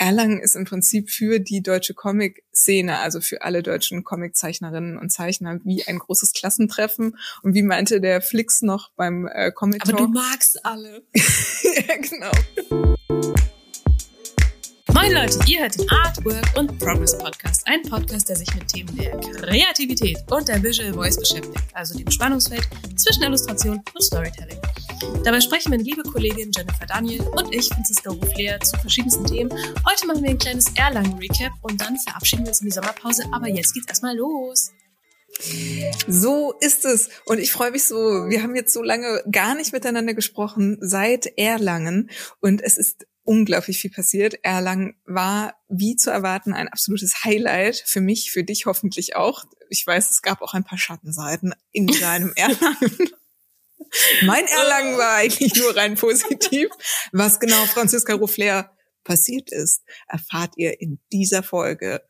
Erlangen ist im Prinzip für die deutsche Comic-Szene, also für alle deutschen Comiczeichnerinnen und Zeichner, wie ein großes Klassentreffen. Und wie meinte der Flix noch beim äh, Comic Aber du magst alle. ja, genau. Moin Leute, ihr hört den Artwork und Progress Podcast. Ein Podcast, der sich mit Themen der Kreativität und der Visual Voice beschäftigt, also dem Spannungsfeld zwischen Illustration und Storytelling. Dabei sprechen meine liebe Kollegin Jennifer Daniel und ich, Franziska Ruflehr, zu verschiedensten Themen. Heute machen wir ein kleines Erlangen-Recap und dann verabschieden wir uns in die Sommerpause. Aber jetzt geht's erstmal los. So ist es. Und ich freue mich so. Wir haben jetzt so lange gar nicht miteinander gesprochen seit Erlangen. Und es ist unglaublich viel passiert. Erlangen war, wie zu erwarten, ein absolutes Highlight. Für mich, für dich hoffentlich auch. Ich weiß, es gab auch ein paar Schattenseiten in deinem Erlangen. Mein Erlangen war eigentlich nur rein positiv. Was genau Franziska Ruffler passiert ist, erfahrt ihr in dieser Folge.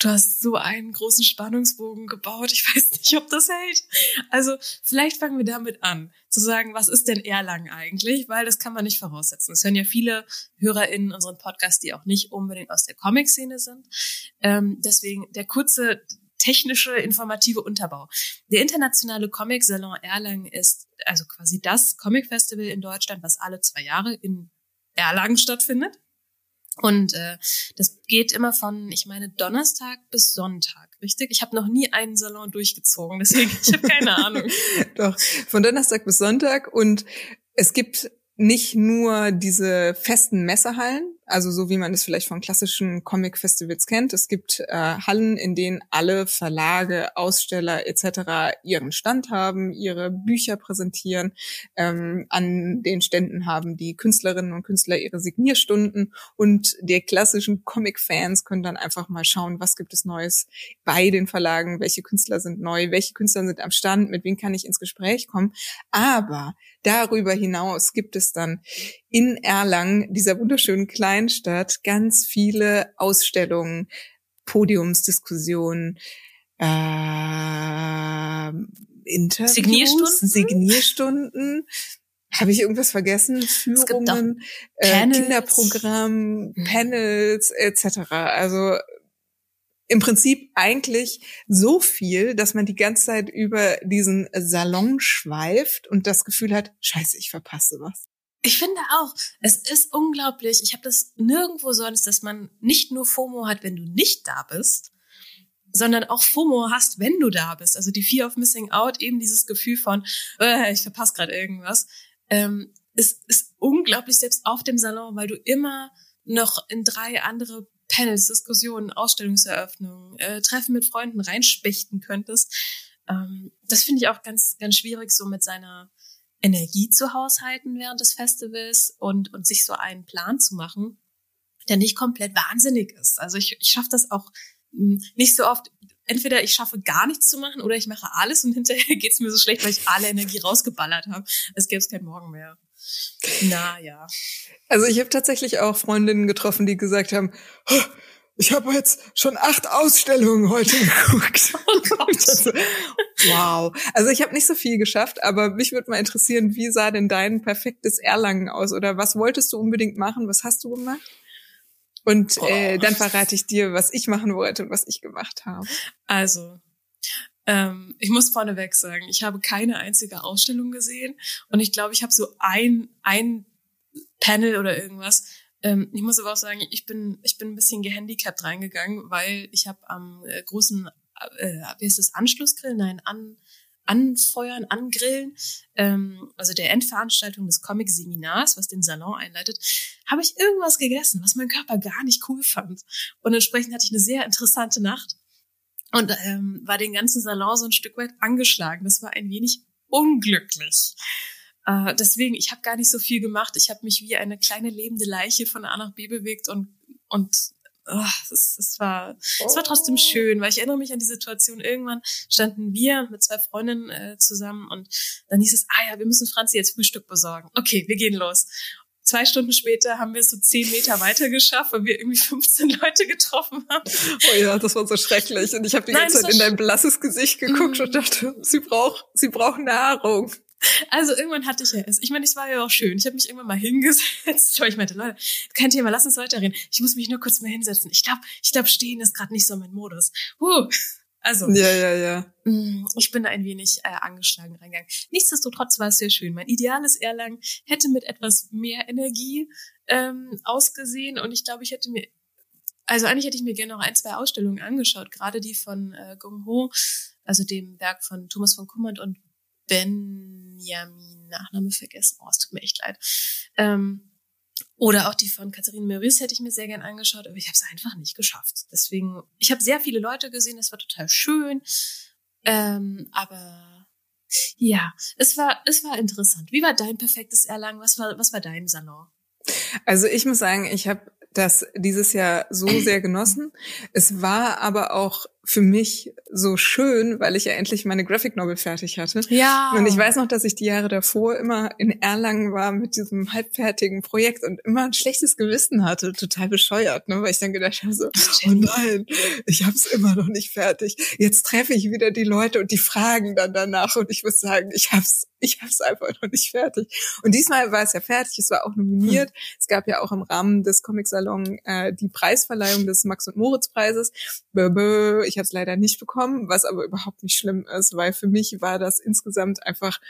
Du hast so einen großen Spannungsbogen gebaut. Ich weiß nicht, ob das hält. Also vielleicht fangen wir damit an, zu sagen, was ist denn Erlangen eigentlich? Weil das kann man nicht voraussetzen. Es hören ja viele HörerInnen unseren Podcast, die auch nicht unbedingt aus der Comic-Szene sind. Ähm, deswegen der kurze technische, informative Unterbau. Der internationale Comic Salon Erlangen ist also quasi das Comic Festival in Deutschland, was alle zwei Jahre in Erlangen stattfindet. Und äh, das geht immer von, ich meine, Donnerstag bis Sonntag, richtig? Ich habe noch nie einen Salon durchgezogen, deswegen ich habe keine Ahnung. Doch, von Donnerstag bis Sonntag und es gibt nicht nur diese festen Messehallen, also so wie man es vielleicht von klassischen Comic-Festivals kennt. Es gibt äh, Hallen, in denen alle Verlage, Aussteller etc. ihren Stand haben, ihre Bücher präsentieren. Ähm, an den Ständen haben die Künstlerinnen und Künstler ihre Signierstunden und die klassischen Comic-Fans können dann einfach mal schauen, was gibt es Neues bei den Verlagen, welche Künstler sind neu, welche Künstler sind am Stand, mit wem kann ich ins Gespräch kommen. Aber darüber hinaus gibt es dann in Erlangen, dieser wunderschönen Kleinstadt, ganz viele Ausstellungen, Podiumsdiskussionen, äh, Interviews, Signierstunden, Signierstunden. Habe ich irgendwas vergessen? Führungen, äh, Kinderprogramm, mhm. Panels etc. Also im Prinzip eigentlich so viel, dass man die ganze Zeit über diesen Salon schweift und das Gefühl hat, scheiße, ich verpasse was. Ich finde auch, es ist unglaublich. Ich habe das nirgendwo sonst, dass man nicht nur FOMO hat, wenn du nicht da bist, sondern auch FOMO hast, wenn du da bist. Also die Fear of Missing Out, eben dieses Gefühl von, äh, ich verpasse gerade irgendwas, ähm, ist, ist unglaublich selbst auf dem Salon, weil du immer noch in drei andere Panels, Diskussionen, Ausstellungseröffnungen, äh, Treffen mit Freunden reinspechten könntest. Ähm, das finde ich auch ganz, ganz schwierig, so mit seiner Energie zu haushalten während des Festivals und, und sich so einen Plan zu machen, der nicht komplett wahnsinnig ist. Also ich, ich schaffe das auch hm, nicht so oft. Entweder ich schaffe gar nichts zu machen oder ich mache alles und hinterher geht's mir so schlecht, weil ich alle Energie rausgeballert habe. Es gäbe es kein Morgen mehr. Na ja. Also ich habe tatsächlich auch Freundinnen getroffen, die gesagt haben, oh, ich habe jetzt schon acht Ausstellungen heute geguckt. Oh wow. Also ich habe nicht so viel geschafft, aber mich würde mal interessieren, wie sah denn dein perfektes Erlangen aus? Oder was wolltest du unbedingt machen? Was hast du gemacht? Und äh, dann verrate ich dir, was ich machen wollte und was ich gemacht habe. Also, ähm, ich muss vorneweg sagen, ich habe keine einzige Ausstellung gesehen und ich glaube, ich habe so ein, ein Panel oder irgendwas ähm, ich muss aber auch sagen, ich bin, ich bin ein bisschen gehandicapt reingegangen, weil ich habe am äh, großen, äh, wie heißt das, Anschlussgrill, nein, an, anfeuern, angrillen, ähm, also der Endveranstaltung des Comic-Seminars, was den Salon einleitet, habe ich irgendwas gegessen, was mein Körper gar nicht cool fand. Und entsprechend hatte ich eine sehr interessante Nacht und ähm, war den ganzen Salon so ein Stück weit angeschlagen. Das war ein wenig unglücklich. Äh, deswegen, ich habe gar nicht so viel gemacht. Ich habe mich wie eine kleine lebende Leiche von A nach B bewegt und und oh, es, es war es war trotzdem schön, weil ich erinnere mich an die Situation. Irgendwann standen wir mit zwei Freundinnen äh, zusammen und dann hieß es, ah ja, wir müssen Franzi jetzt Frühstück besorgen. Okay, wir gehen los. Zwei Stunden später haben wir es so zehn Meter weiter geschafft, weil wir irgendwie 15 Leute getroffen haben. Oh ja, das war so schrecklich. Und ich habe die Nein, ganze Zeit in dein blasses Gesicht geguckt mm. und dachte, sie braucht, sie braucht Nahrung. Also irgendwann hatte ich ja es. Ich meine, es war ja auch schön. Ich habe mich irgendwann mal hingesetzt, weil ich meinte, Leute, kein Thema, lass uns weiterreden. Ich muss mich nur kurz mal hinsetzen. Ich glaube, ich glaube, stehen ist gerade nicht so mein Modus. Huh. Also. Ja, ja, ja. Mm, ich bin da ein wenig äh, angeschlagen reingegangen. Nichtsdestotrotz war es sehr schön. Mein ideales Erlangen hätte mit etwas mehr Energie ähm, ausgesehen und ich glaube, ich hätte mir also eigentlich hätte ich mir gerne noch ein, zwei Ausstellungen angeschaut, gerade die von äh, Gong Ho, also dem Werk von Thomas von Kummert und Benjamin, Nachname vergessen. Oh, es tut mir echt leid. Ähm, oder auch die von Katharine Meurice hätte ich mir sehr gern angeschaut, aber ich habe es einfach nicht geschafft. Deswegen, ich habe sehr viele Leute gesehen, das war total schön. Ähm, aber ja, es war, es war interessant. Wie war dein perfektes Erlangen? Was war, was war dein Salon? Also ich muss sagen, ich habe das dieses Jahr so sehr genossen. Es war aber auch für mich so schön, weil ich ja endlich meine Graphic Novel fertig hatte. Ja. Und ich weiß noch, dass ich die Jahre davor immer in Erlangen war mit diesem halbfertigen Projekt und immer ein schlechtes Gewissen hatte, total bescheuert, ne? weil ich dann gedacht habe so, oh nein, ich habe es immer noch nicht fertig. Jetzt treffe ich wieder die Leute und die fragen dann danach und ich muss sagen, ich hab's ich habe es einfach noch nicht fertig. Und diesmal war es ja fertig, es war auch nominiert. Hm. Es gab ja auch im Rahmen des Comic Salon äh, die Preisverleihung des Max und Moritz Preises. Bö, bö, ich habe es leider nicht bekommen, was aber überhaupt nicht schlimm ist, weil für mich war das insgesamt einfach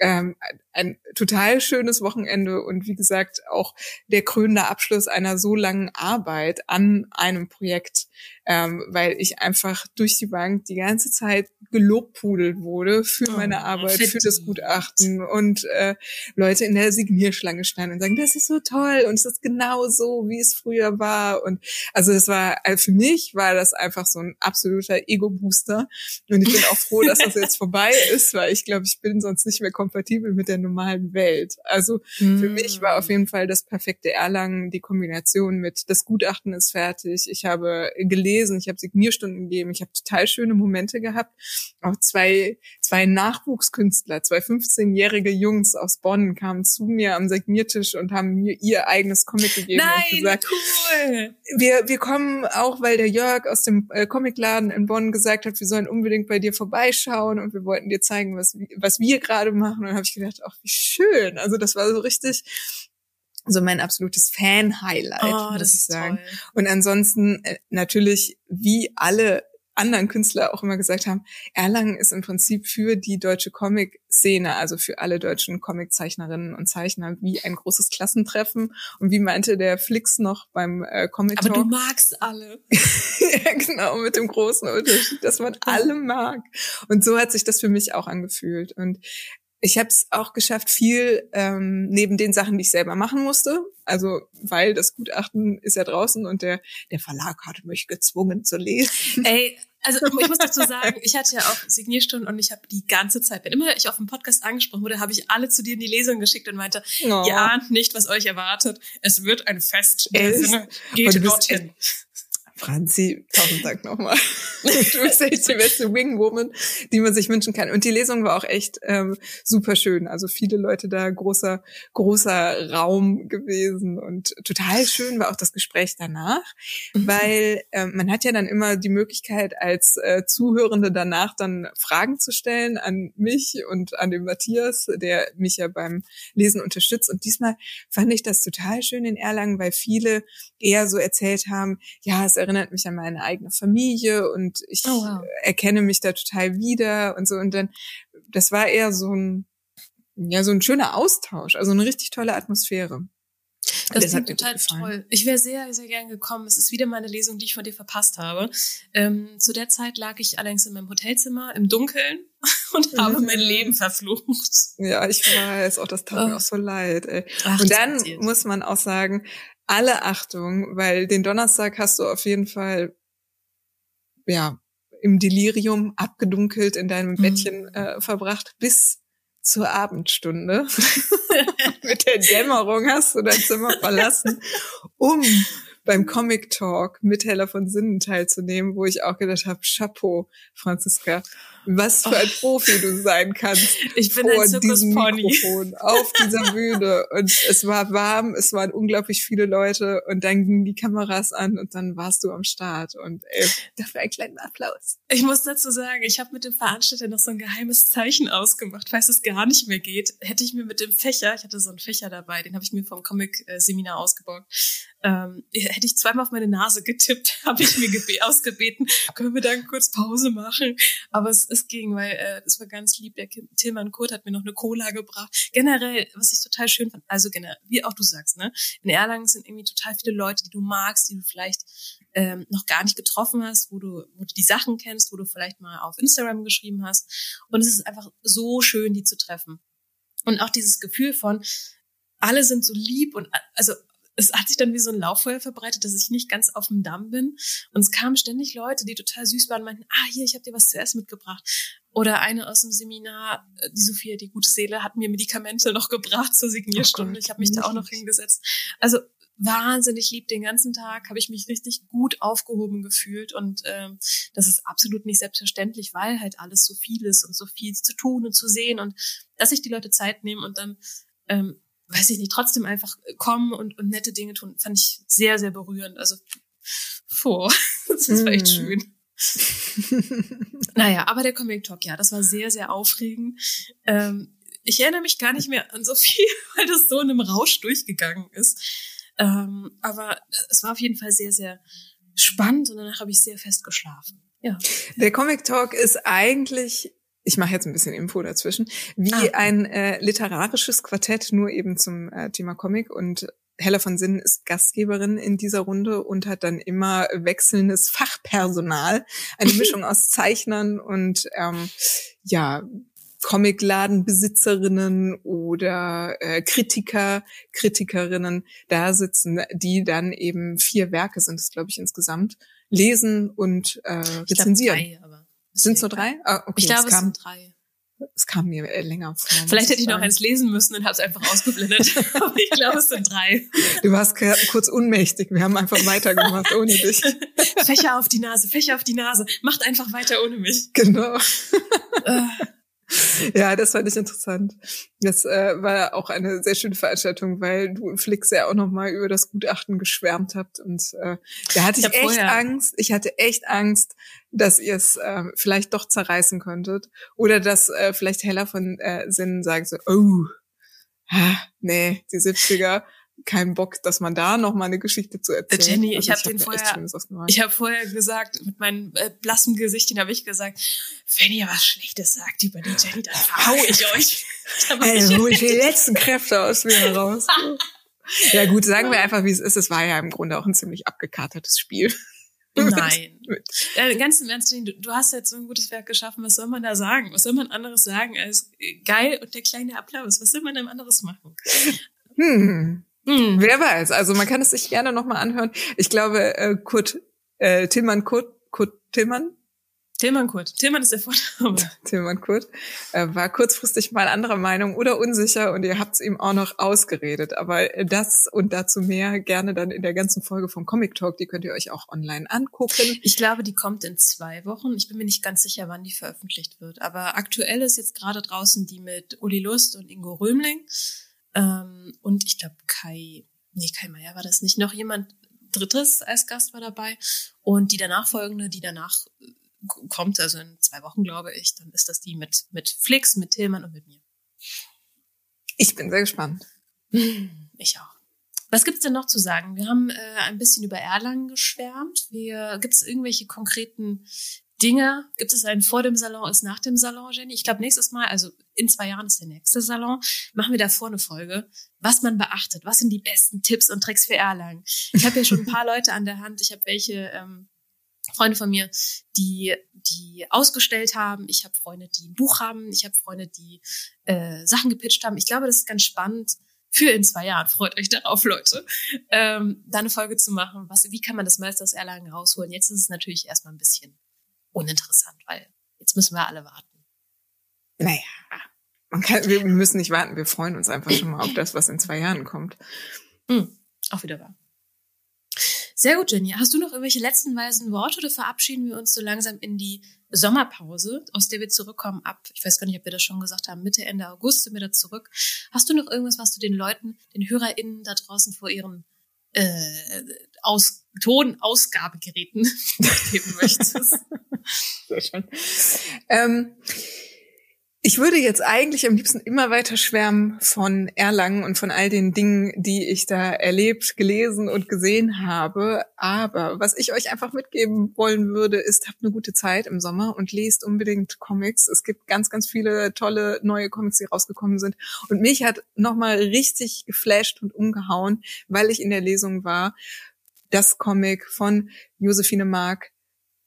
ähm, ein, total schönes Wochenende und wie gesagt auch der krönende Abschluss einer so langen Arbeit an einem Projekt, ähm, weil ich einfach durch die Bank die ganze Zeit gelobpudelt wurde für oh, meine Arbeit, für das Gutachten und äh, Leute in der Signierschlange standen und sagen, das ist so toll und es ist genau so, wie es früher war und also es war also für mich war das einfach so ein absoluter Ego-Booster und ich bin auch froh, dass das jetzt vorbei ist, weil ich glaube, ich bin sonst nicht mehr kompatibel mit der normalen Welt. Also mm. für mich war auf jeden Fall das perfekte Erlangen die Kombination mit das Gutachten ist fertig, ich habe gelesen, ich habe Signierstunden gegeben, ich habe total schöne Momente gehabt auch zwei, zwei Nachwuchskünstler, zwei 15-jährige Jungs aus Bonn kamen zu mir am Signiertisch und haben mir ihr eigenes Comic gegeben Nein, und gesagt, cool. wir, wir kommen auch, weil der Jörg aus dem äh, Comicladen in Bonn gesagt hat, wir sollen unbedingt bei dir vorbeischauen und wir wollten dir zeigen, was, was wir gerade machen. Und dann habe ich gedacht, ach, wie schön. Also das war so richtig so mein absolutes Fan-Highlight, oh, muss ich sagen. Toll. Und ansonsten äh, natürlich, wie alle anderen Künstler auch immer gesagt haben, Erlangen ist im Prinzip für die deutsche Comic-Szene, also für alle deutschen Comic-Zeichnerinnen und Zeichner, wie ein großes Klassentreffen. Und wie meinte der Flix noch beim äh, Comic Talk. Aber du magst alle. ja, genau, mit dem großen Unterschied, dass man alle mag. Und so hat sich das für mich auch angefühlt. Und ich habe es auch geschafft, viel ähm, neben den Sachen, die ich selber machen musste. Also weil das Gutachten ist ja draußen und der der Verlag hat mich gezwungen zu lesen. Ey, also ich muss dazu sagen, ich hatte ja auch Signierstunden und ich habe die ganze Zeit, wenn immer ich auf dem Podcast angesprochen wurde, habe ich alle zu dir in die Lesung geschickt und meinte, oh. ihr ahnt nicht, was euch erwartet. Es wird ein Fest. Sinne, geht dorthin. Franzi, tausend Dank nochmal. Du bist echt die beste Wingwoman, die man sich wünschen kann. Und die Lesung war auch echt ähm, super schön. Also viele Leute da, großer, großer Raum gewesen und total schön war auch das Gespräch danach, mhm. weil ähm, man hat ja dann immer die Möglichkeit als äh, Zuhörende danach dann Fragen zu stellen an mich und an den Matthias, der mich ja beim Lesen unterstützt. Und diesmal fand ich das total schön in Erlangen, weil viele eher so erzählt haben, ja, es erinnert mich an meine eigene Familie und ich oh, wow. erkenne mich da total wieder und so. Und dann, das war eher so ein, ja, so ein schöner Austausch, also eine richtig tolle Atmosphäre. Das, das klingt total toll. Ich wäre sehr, sehr gern gekommen. Es ist wieder meine Lesung, die ich von dir verpasst habe. Ähm, zu der Zeit lag ich allerdings in meinem Hotelzimmer im Dunkeln und habe mein Leben verflucht. Ja, ich weiß, auch das tat oh. mir auch so leid. Ey. Ach, und dann muss man auch sagen, alle Achtung, weil den Donnerstag hast du auf jeden Fall, ja, im Delirium abgedunkelt in deinem mhm. Bettchen äh, verbracht bis zur Abendstunde. Mit der Dämmerung hast du dein Zimmer verlassen, um beim Comic Talk mit Hella von Sinnen teilzunehmen, wo ich auch gedacht habe, Chapeau, Franziska, was für ein oh. Profi du sein kannst. Ich bin vor ein diesem Mikrofon, auf dieser Bühne. Und es war warm, es waren unglaublich viele Leute und dann gingen die Kameras an und dann warst du am Start. Und ey, dafür einen kleinen Applaus. Ich muss dazu sagen, ich habe mit dem Veranstalter noch so ein geheimes Zeichen ausgemacht. Falls es gar nicht mehr geht, hätte ich mir mit dem Fächer, ich hatte so einen Fächer dabei, den habe ich mir vom Comic-Seminar ausgebaut, ähm, hätte ich zweimal auf meine Nase getippt, habe ich mir ausgebeten, können wir dann kurz Pause machen. Aber es, es ging, weil äh, es war ganz lieb. Der Tilman Kurt hat mir noch eine Cola gebracht. Generell, was ich total schön fand, also generell, wie auch du sagst, ne, in Erlangen sind irgendwie total viele Leute, die du magst, die du vielleicht ähm, noch gar nicht getroffen hast, wo du, wo du die Sachen kennst, wo du vielleicht mal auf Instagram geschrieben hast. Und es ist einfach so schön, die zu treffen. Und auch dieses Gefühl von, alle sind so lieb und also es hat sich dann wie so ein Lauffeuer verbreitet, dass ich nicht ganz auf dem Damm bin. Und es kamen ständig Leute, die total süß waren und meinten, ah, hier, ich habe dir was zu essen mitgebracht. Oder eine aus dem Seminar, äh, die Sophia, die gute Seele, hat mir Medikamente noch gebracht zur Signierstunde. Oh ich habe mich da auch noch hingesetzt. Also wahnsinnig lieb den ganzen Tag, habe ich mich richtig gut aufgehoben gefühlt und ähm, das ist absolut nicht selbstverständlich, weil halt alles so viel ist und so viel zu tun und zu sehen und dass sich die Leute Zeit nehmen und dann ähm, weiß ich nicht, trotzdem einfach kommen und, und nette Dinge tun, fand ich sehr, sehr berührend. Also, vor, das war echt mm. schön. naja, aber der Comic Talk, ja, das war sehr, sehr aufregend. Ähm, ich erinnere mich gar nicht mehr an so viel, weil das so in einem Rausch durchgegangen ist. Ähm, aber es war auf jeden Fall sehr, sehr spannend und danach habe ich sehr fest geschlafen. Ja. Der Comic Talk ist eigentlich ich mache jetzt ein bisschen Info dazwischen, wie ah. ein äh, literarisches Quartett, nur eben zum äh, Thema Comic. Und Hella von Sinnen ist Gastgeberin in dieser Runde und hat dann immer wechselndes Fachpersonal, eine Mischung aus Zeichnern und ähm, ja, Comicladenbesitzerinnen oder äh, Kritiker, Kritikerinnen da sitzen, die dann eben vier Werke sind es, glaube ich, insgesamt, lesen und äh, rezensieren. Sind es nur drei? Ah, okay, ich glaube, es, es sind drei. Es kam mir länger vor. Vielleicht hätte ich noch eins lesen müssen und habe es einfach ausgeblendet. Aber ich glaube, es sind drei. Du warst kurz unmächtig. Wir haben einfach weitergemacht ohne dich. Fächer auf die Nase, Fächer auf die Nase. Macht einfach weiter ohne mich. Genau. Ja, das fand ich interessant. Das äh, war auch eine sehr schöne Veranstaltung, weil du und Flix ja auch nochmal über das Gutachten geschwärmt habt. Und äh, da hatte ich, ich echt vorher. Angst. Ich hatte echt Angst, dass ihr es äh, vielleicht doch zerreißen könntet. Oder dass äh, vielleicht Heller von äh, Sinnen sagen so, oh, ah, nee, die 70er keinen Bock, dass man da noch mal eine Geschichte zu erzählen. Jenny, also ich habe den vorher, ich habe vorher gesagt, mit meinem äh, blassen Gesichtchen habe ich gesagt, wenn ihr was Schlechtes sagt über die Jenny, dann verhau ich euch. Ey, hol ich die letzten Kräfte aus mir heraus. ja gut, sagen wir einfach, wie es ist. Es war ja im Grunde auch ein ziemlich abgekatertes Spiel. Nein. äh, ganz im Ernst, du, du hast jetzt so ein gutes Werk geschaffen. Was soll man da sagen? Was soll man anderes sagen als äh, geil und der kleine Applaus? Was soll man denn anderes machen? Hm. Hm, wer weiß. Also man kann es sich gerne nochmal anhören. Ich glaube, äh, Kurt, äh, Tillmann Kurt, Kurt Tillmann? Tillmann Kurt. Tillmann ist der Vorname. Tillmann Kurt äh, war kurzfristig mal anderer Meinung oder unsicher und ihr habt es ihm auch noch ausgeredet. Aber das und dazu mehr gerne dann in der ganzen Folge vom Comic Talk. Die könnt ihr euch auch online angucken. Ich glaube, die kommt in zwei Wochen. Ich bin mir nicht ganz sicher, wann die veröffentlicht wird. Aber aktuell ist jetzt gerade draußen die mit Uli Lust und Ingo Römling. Ähm, und ich glaube, Kai, nee, Kai Meier war das nicht. Noch jemand Drittes als Gast war dabei. Und die danach folgende, die danach kommt, also in zwei Wochen, glaube ich, dann ist das die mit, mit Flix, mit Tillmann und mit mir. Ich bin sehr gespannt. Ich auch. Was gibt's denn noch zu sagen? Wir haben äh, ein bisschen über Erlangen geschwärmt. Wir, gibt's irgendwelche konkreten Dinge? Gibt es einen vor dem Salon, ist nach dem Salon, Jenny? Ich glaube, nächstes Mal, also in zwei Jahren ist der nächste Salon, machen wir davor eine Folge, was man beachtet. Was sind die besten Tipps und Tricks für Erlangen? Ich habe ja schon ein paar Leute an der Hand. Ich habe welche ähm, Freunde von mir, die die ausgestellt haben. Ich habe Freunde, die ein Buch haben. Ich habe Freunde, die äh, Sachen gepitcht haben. Ich glaube, das ist ganz spannend für in zwei Jahren. Freut euch darauf, Leute, ähm, da eine Folge zu machen. Was, wie kann man das meiste aus Erlangen rausholen? Jetzt ist es natürlich erstmal ein bisschen uninteressant, weil jetzt müssen wir alle warten. Naja, man kann, wir müssen nicht warten, wir freuen uns einfach schon mal auf das, was in zwei Jahren kommt. Mhm, auch wieder wahr. Sehr gut, Jenny. Hast du noch irgendwelche letzten weisen Worte oder verabschieden wir uns so langsam in die Sommerpause, aus der wir zurückkommen ab, ich weiß gar nicht, ob wir das schon gesagt haben, Mitte, Ende August sind wir da zurück. Hast du noch irgendwas, was du den Leuten, den HörerInnen da draußen vor ihren äh, aus Tonausgabegeräten geben möchtest? Sehr schön. Ähm, ich würde jetzt eigentlich am liebsten immer weiter schwärmen von Erlangen und von all den Dingen, die ich da erlebt, gelesen und gesehen habe. Aber was ich euch einfach mitgeben wollen würde, ist, habt eine gute Zeit im Sommer und lest unbedingt Comics. Es gibt ganz, ganz viele tolle neue Comics, die rausgekommen sind. Und mich hat nochmal richtig geflasht und umgehauen, weil ich in der Lesung war. Das Comic von Josephine Mark,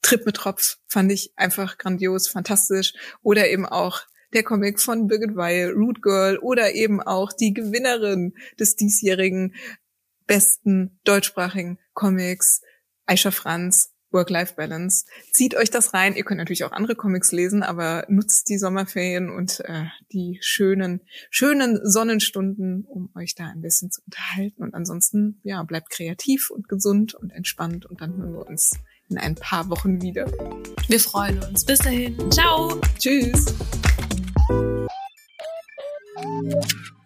Trip mit Tropf, fand ich einfach grandios, fantastisch. Oder eben auch der Comic von Birgit Weil, Root Girl oder eben auch die Gewinnerin des diesjährigen besten deutschsprachigen Comics, Aisha Franz, Work-Life-Balance. Zieht euch das rein. Ihr könnt natürlich auch andere Comics lesen, aber nutzt die Sommerferien und äh, die schönen, schönen Sonnenstunden, um euch da ein bisschen zu unterhalten. Und ansonsten, ja, bleibt kreativ und gesund und entspannt und dann hören wir uns in ein paar Wochen wieder. Wir freuen uns. Bis dahin. Ciao. Tschüss. Thank you.